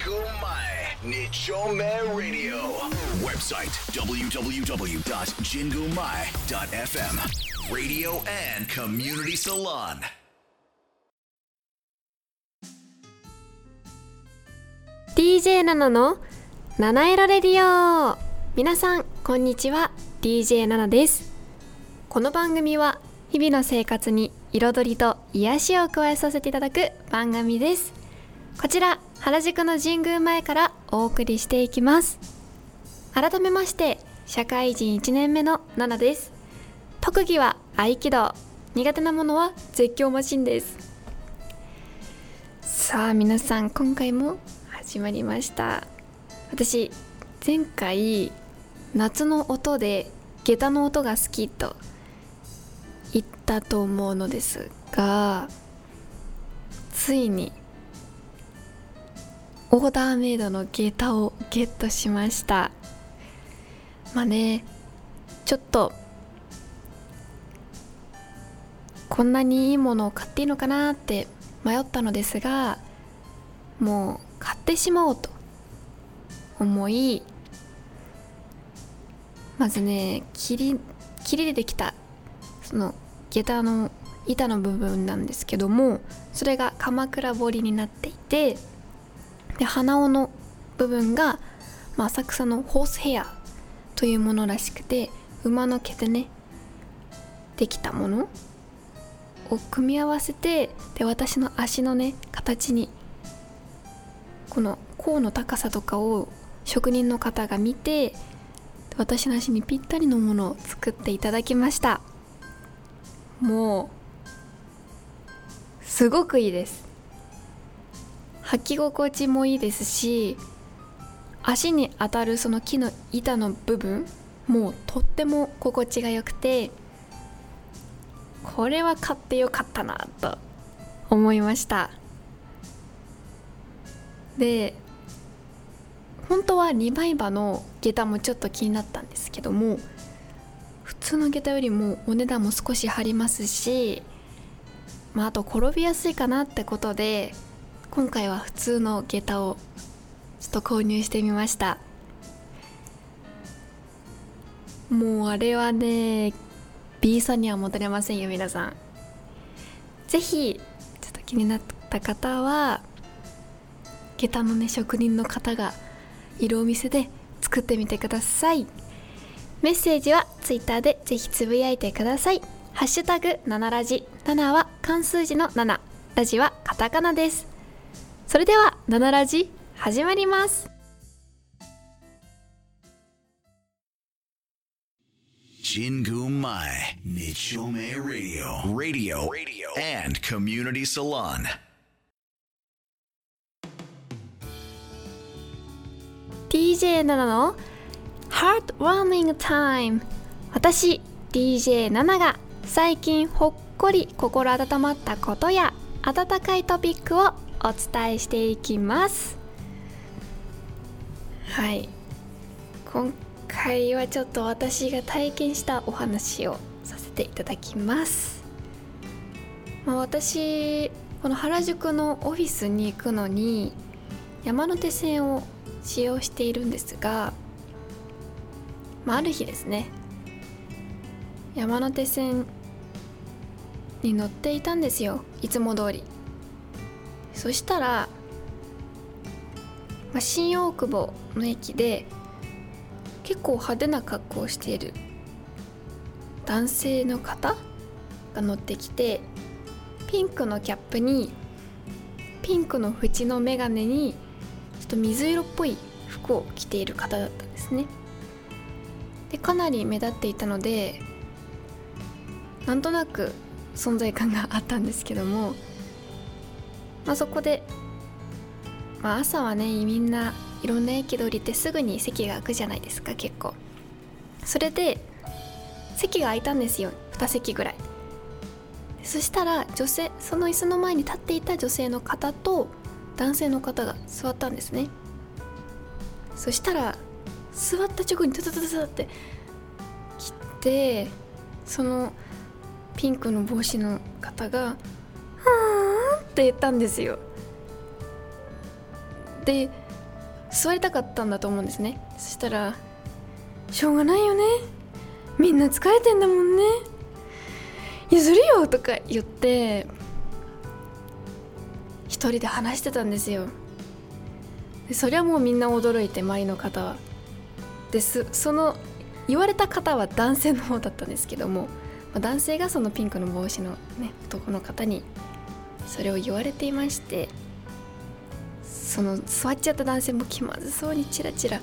Jingle Mai Nichome Radio. Website www.jingumai.fm. Radio and Community Salon. DJ ナナの七色レディオ皆さんこんにちは DJ ナナですこの番組は日々の生活に彩りと癒しを加えさせていただく番組ですこちら原宿の神宮前からお送りしていきます。改めまして社会人1年目のナナです。特技は合気道。苦手なものは絶叫マシンです。さあ皆さん今回も始まりました。私前回夏の音で下駄の音が好きと言ったと思うのですがついにオーダーメイドの下駄をゲットしました。まあねちょっとこんなにいいものを買っていいのかなって迷ったのですがもう買ってしまおうと思いまずね切り切りでできたその下駄の板の部分なんですけどもそれが鎌倉彫りになっていてで鼻緒の部分が、まあ、浅草のホースヘアというものらしくて馬の毛でねできたものを組み合わせてで私の足のね形にこの甲の高さとかを職人の方が見て私の足にぴったりのものを作っていただきました。もうすごくいいです。履き心地もいいですし足に当たるその木の板の部分もうとっても心地が良くてこれは買ってよかったなと思いました。で本当は2枚刃の下駄もちょっと気になったんですけども普通の下駄よりもお値段も少し張りますし、まあ、あと転びやすいかなってことで今回は普通の下駄をちょっと購入してみました。もうあれはね B さんには戻れませんよ皆さん。是非ちょっと気になった方は下駄のね職人の方がいるお店で作ってみてください。メッセージは Twitter でぜひつぶやいてください。ハッシュタグ7ラジ7は漢数字の7ラジはカタカナです。それでは「ナラジ」始まります。ジングマイ日曜メイラディオラディオラディ私 DJ7 が最近ほっこり心温まったことや温かいトピックをお伝えしていきます。はい。今回はちょっと私が体験したお話をさせていただきます、まあ、私この原宿のオフィスに行くのに山手線を使用しているんですが、まあ、ある日ですね山手線に乗っていたんですよ。いつも通り。そしたら、まあ、新大久保の駅で結構派手な格好をしている男性の方が乗ってきてピンクのキャップにピンクの縁の眼鏡にちょっと水色っぽい服を着ている方だったんですね。でかなり目立っていたのでなんとなく存在感があったんですけども、まあ、そこで、まあ、朝はねみんないろんな駅で降りてすぐに席が空くじゃないですか結構。それで席が空いたんですよ2席ぐらい。そしたら女性その椅子の前に立っていた女性の方と男性の方が座ったんですね。そしたら座った直後にタタタタタって来てそのピンクの帽子の方が「はーん」って言ったんですよ。で座りたかったんだと思うんですね。そしたら「しょうがないよね。みんな疲れてんだもんね。譲るよ」とか言って一人で話してたんですよ。でそれはもうみんな驚いて周りの方は。ですその言われた方は男性の方だったんですけども男性がそのピンクの帽子のね男の方にそれを言われていましてその座っちゃった男性も気まずそうにチラチラ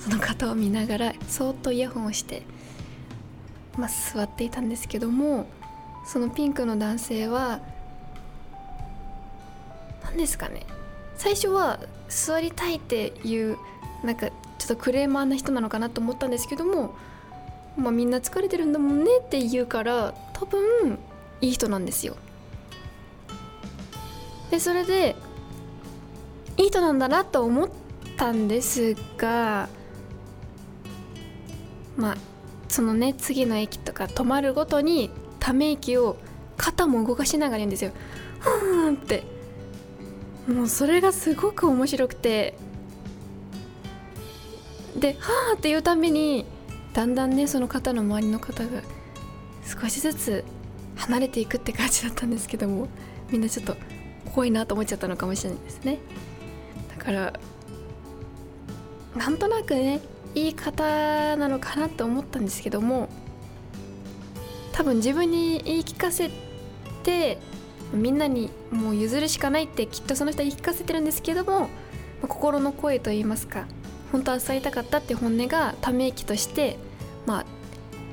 その方を見ながらそっとイヤホンをして、まあ、座っていたんですけどもそのピンクの男性は何ですかね最初は座りたいっていうなんかちょっとクレーマーな人なのかなと思ったんですけども、まあ、みんな疲れてるんだもんねって言うから多分いい人なんですよ。でそれでいい人なんだなと思ったんですがまあそのね次の駅とか止まるごとにため息を肩も動かしながら言うんですよ。ふーんってもうそれがすごく面白くてで「はあ」って言うたびにだんだんねその方の周りの方が少しずつ離れていくって感じだったんですけどもみんなちょっと怖いなと思っちゃったのかもしれないですね。だからなんとなくねいい方なのかなと思ったんですけども多分自分に言い聞かせてみんなにもう譲るしかないってきっとその人は言い聞かせてるんですけども心の声といいますか本当は伝えたかったって本音がため息としてまあ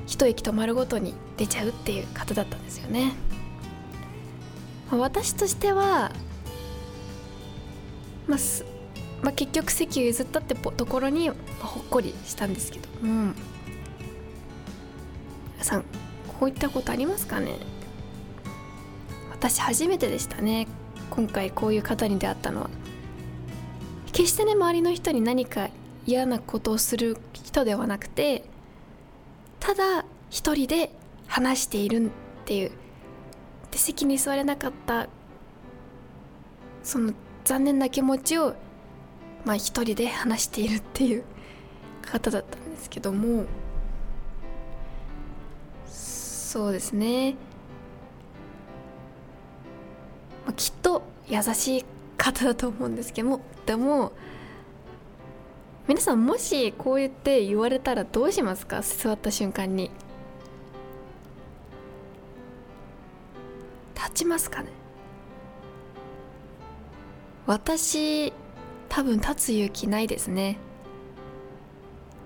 一息止まるごとに出ちゃうっていう方だったんですよね。私としては、まあ、まあ、結局席を譲ったってところにほっこりしたんですけども。皆さんこういったことありますかね？私初めてでしたね。今回こういう方に出会ったのは。決してね周りの人に何か嫌なことをする人ではなくてただ一人で話しているっていう。で席に座れなかったその残念な気持ちをまあ一人で話しているっていう方だったんですけども。そうですね。まあ、きっと優しい方だと思うんですけども。でも皆さんもしこう言って言われたらどうしますか？座った瞬間に。立ちますかね？私多分立つ勇気ないですね。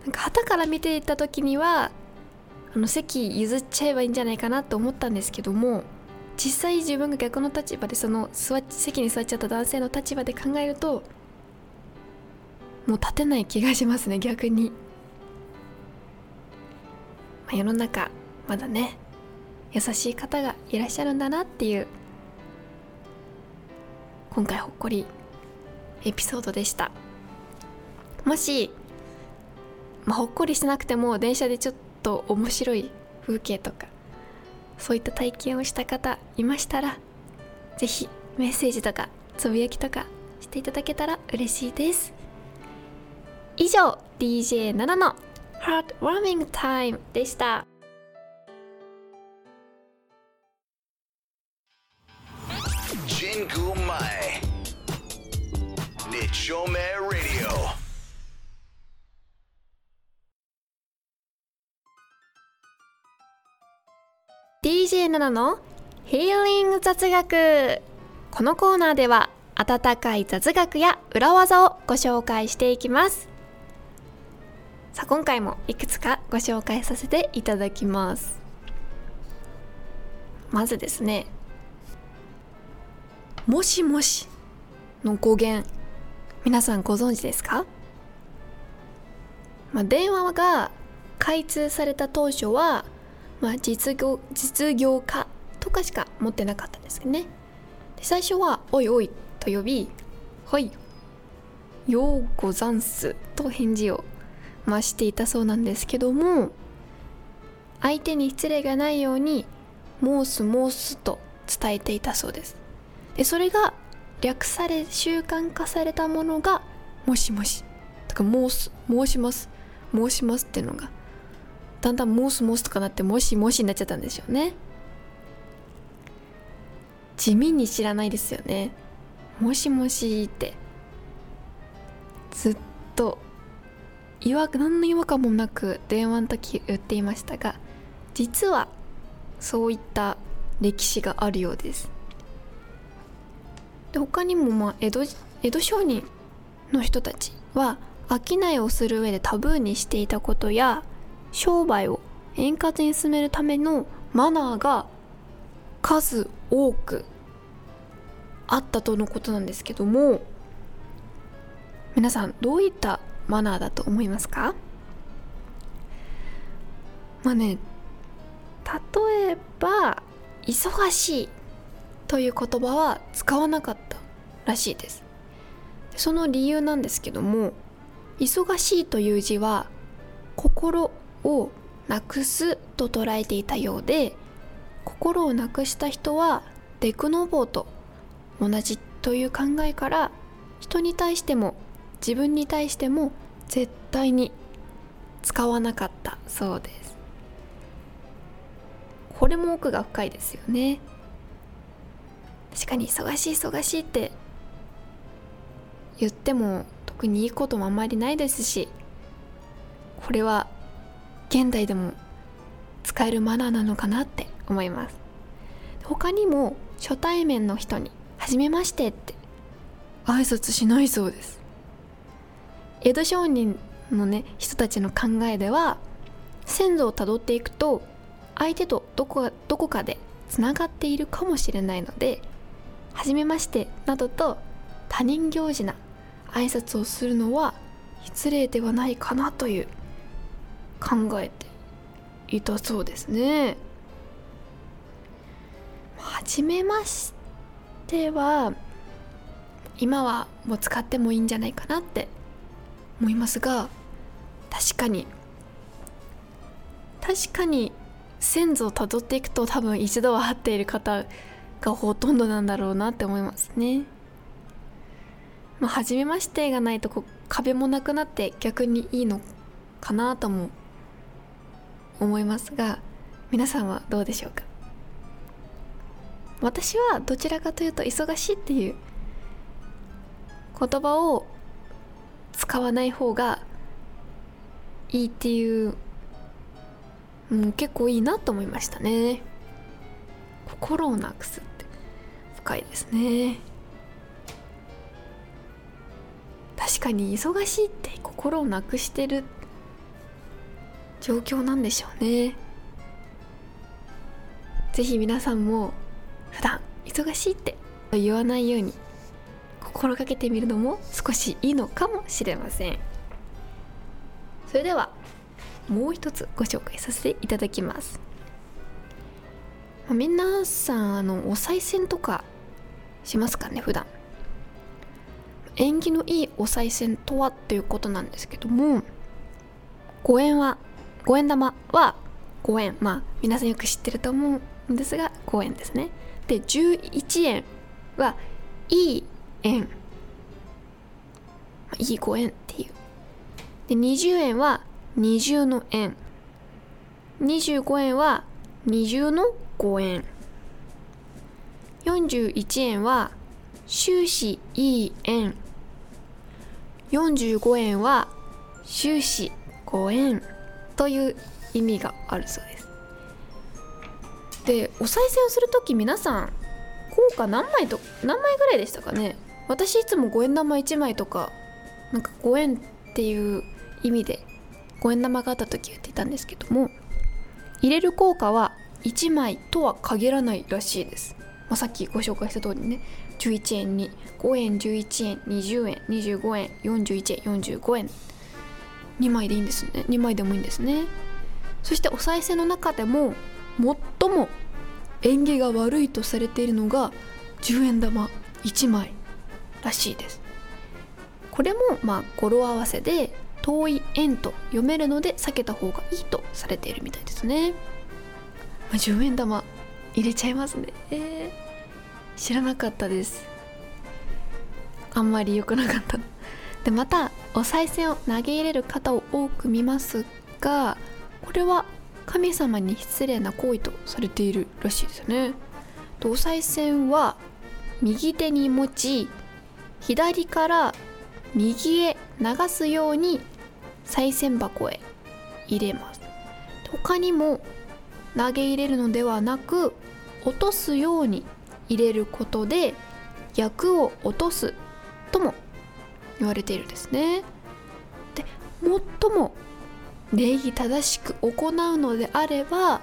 なんか旗から見ていた時にはあの席譲っちゃえばいいんじゃないかなと思ったんですけども実際自分が逆の立場でその座席に座っちゃった男性の立場で考えるともう立てない気がしますね逆に、まあ、世の中まだね優しい方がいらっしゃるんだなっていう今回ほっこりエピソードでした。もし、まあ、ほっこりしなくても電車でちょっと面白い風景とかそういった体験をした方いましたら是非メッセージとかつぶやきとかしていただけたら嬉しいです。以上 DJ7 の Heartwarming Time でした。ジングマイ。日照明 Radio DJ7 のヒーリング雑学。このコーナーでは温かい雑学や裏技をご紹介していきますさあ今回もいくつかご紹介させていただきます。まずですねもしもしの語源皆さんご存知ですか、まあ、電話が開通された当初はまあ、実業実業家とかしか持ってなかったんですけどね。で最初は「おいおい」と呼び「はいようござんす」と返事を増していたそうなんですけども相手に失礼がないように「申す申す」と伝えていたそうです。でそれが略され習慣化されたものが「もしもし」とか申す申します申しますっていうのがだんだん申す申すとかなってもしもしになっちゃったんでしょうね。地味に知らないですよね。もしもしって。ずっと違和何の違和感もなく電話の時言っていましたが実はそういった歴史があるようです。で他にもまあ江戸江戸商人の人たちは商いをする上でタブーにしていたことや商売を円滑に進めるためのマナーが数多くあったとのことなんですけども皆さんどういったマナーだと思いますか？まあね例えば「忙しい」という言葉は使わなかったらしいです。その理由なんですけども「忙しい」という字は心をなくすと捉えていたようで心をなくした人はデクノボーと同じという考えから人に対しても自分に対しても絶対に使わなかったそうです。これも奥が深いですよね。確かに忙しい忙しいって言っても特にいいこともあんまりないですしこれは現代でも使えるマナーなのかなって思います。他にも初対面の人に「はじめまして」って挨拶しないそうです。江戸商人のね人たちの考えでは先祖をたどっていくと相手とどこどこかでつながっているかもしれないので「はじめまして」などと他人行事な挨拶をするのは失礼ではないかなという考えていたそうですね。はじめましては今はもう使ってもいいんじゃないかなって思いますが確かに確かに先祖をたどっていくと多分一度は会っている方がほとんどなんだろうなって思いますね。まあ、初めましてがないとこ壁もなくなって逆にいいのかなとも思いますが皆さんはどうでしょうか？私はどちらかというと忙しいっていう言葉を使わない方がいいっていう、うん、結構いいなと思いましたね。心をなくすって深いですね。確かに忙しいって心をなくしてる状況なんでしょうね。是非皆さんも普段忙しいって言わないように心がけてみるのも少しいいのかもしれません。それではもう一つご紹介させていただきます。皆さんあのお賽銭とかしますかね普段。縁起のいいお賽銭とはということなんですけども五円は五円玉は5円まあ皆さんよく知ってると思うんですが5円ですね。で11円はいい円、いい5円っていう。で20円は二重の円。25円は二重の5円。41円は終始いい円。45円は終始5円という意味があるそうです。でお賽銭をする時皆さん効果何枚と何枚ぐらいでしたかね？私いつも5円玉1枚とかなんか5円っていう意味で5円玉があった時言ってたんですけども入れる効果は1枚とは限らないらしいです、まあ、さっきご紹介した通りね11円に5円11円20円25円41円45円。2枚でいいんですね。2枚でもいいんですね。そしてお賽銭の中でも最も縁起が悪いとされているのが10円玉1枚。らしいです。これもまあ語呂合わせで遠い円と読めるので避けた方がいいとされているみたいですね、まあ、10円玉入れちゃいますね。えー、知らなかったです。あんまり良くなかった。でまたお賽銭を投げ入れる方を多く見ますがこれは神様に失礼な行為とされているらしいですよね。お賽銭は右手に持ち左から右へ流すように賽銭箱へ入れます。他にも投げ入れるのではなく落とすように入れることで役を落とすとも言われているんですね。で最も礼儀正しく行うのであれば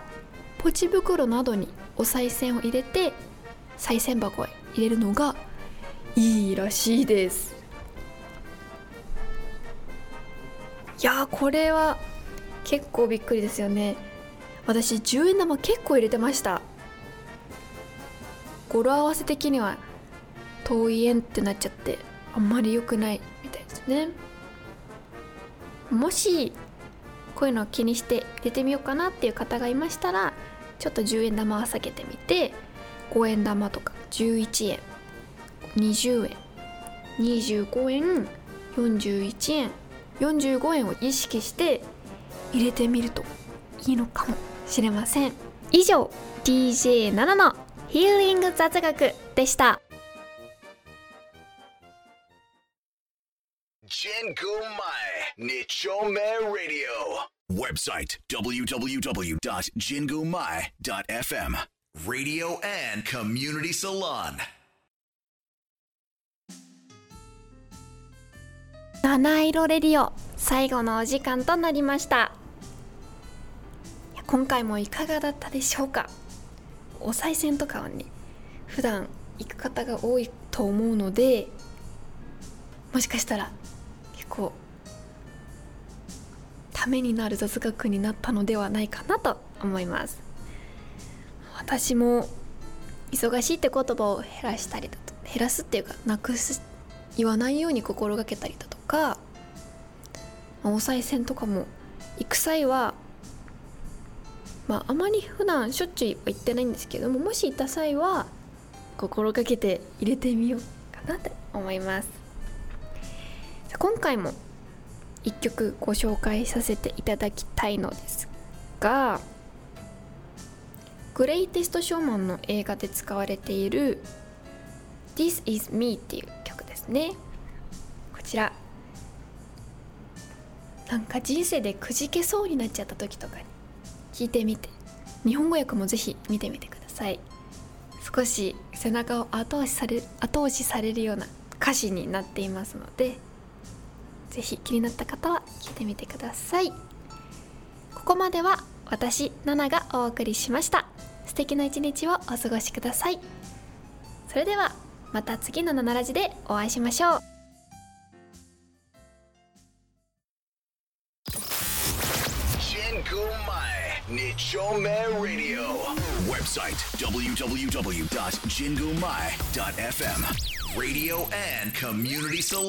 ポチ袋などにお賽銭を入れて賽銭箱へ入れるのがいいらしいです。いやこれは結構びっくりですよね。私10円玉結構入れてました。語呂合わせ的には遠い円ってなっちゃってあんまり良くないみたいですね。もしこういうのを気にして入れてみようかなっていう方がいましたらちょっと10円玉を下げてみて5円玉とか11円20円。25円41円。45円を意識して入れてみるといいのかもしれません。以上 DJ7 のヒーリング雑学でした。前日メ目ラディオ。ウェブサイト www.jingumai.fm Radio and Community Salon. 七色レディオ最後のお時間となりました。今回もいかがだったでしょうか？お賽銭とかはね普段行く方が多いと思うのでもしかしたら結構ためになる雑学になったのではないかなと思います。私も忙しいって言葉を減らしたりだと減らすっていうかなくす言わないように心がけたりだとかお賽銭とかも行く際はまああまり普段しょっちゅうは行ってないんですけどももし行った際は心がけて入れてみようかなって思います。今回も1曲ご紹介させていただきたいのですがグレイテストショーマンの映画で使われている This is me っていうですね。こちら。なんか人生でくじけそうになっちゃった時とかに。聞いてみて。日本語訳もぜひ見てみてください。少し背中を後押しされ後押しされるような歌詞になっていますので。ぜひ気になった方は聞いてみてください。ここまでは私ナナがお送りしました。素敵な一日をお過ごしください。それではまた次の「なラジでお会いしましょう。日常メイラディオウェブサイト www.jingumai.fm ラディオコミュニティサロン